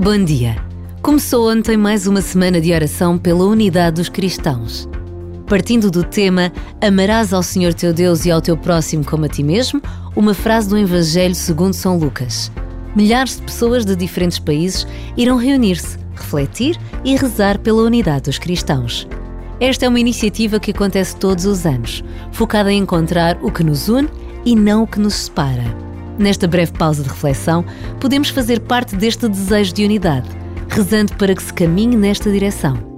Bom dia. Começou ontem mais uma semana de oração pela unidade dos cristãos. Partindo do tema Amarás ao Senhor teu Deus e ao teu próximo como a ti mesmo, uma frase do Evangelho segundo São Lucas. Milhares de pessoas de diferentes países irão reunir-se, refletir e rezar pela unidade dos cristãos. Esta é uma iniciativa que acontece todos os anos, focada em encontrar o que nos une e não o que nos separa. Nesta breve pausa de reflexão, podemos fazer parte deste desejo de unidade, rezando para que se caminhe nesta direção.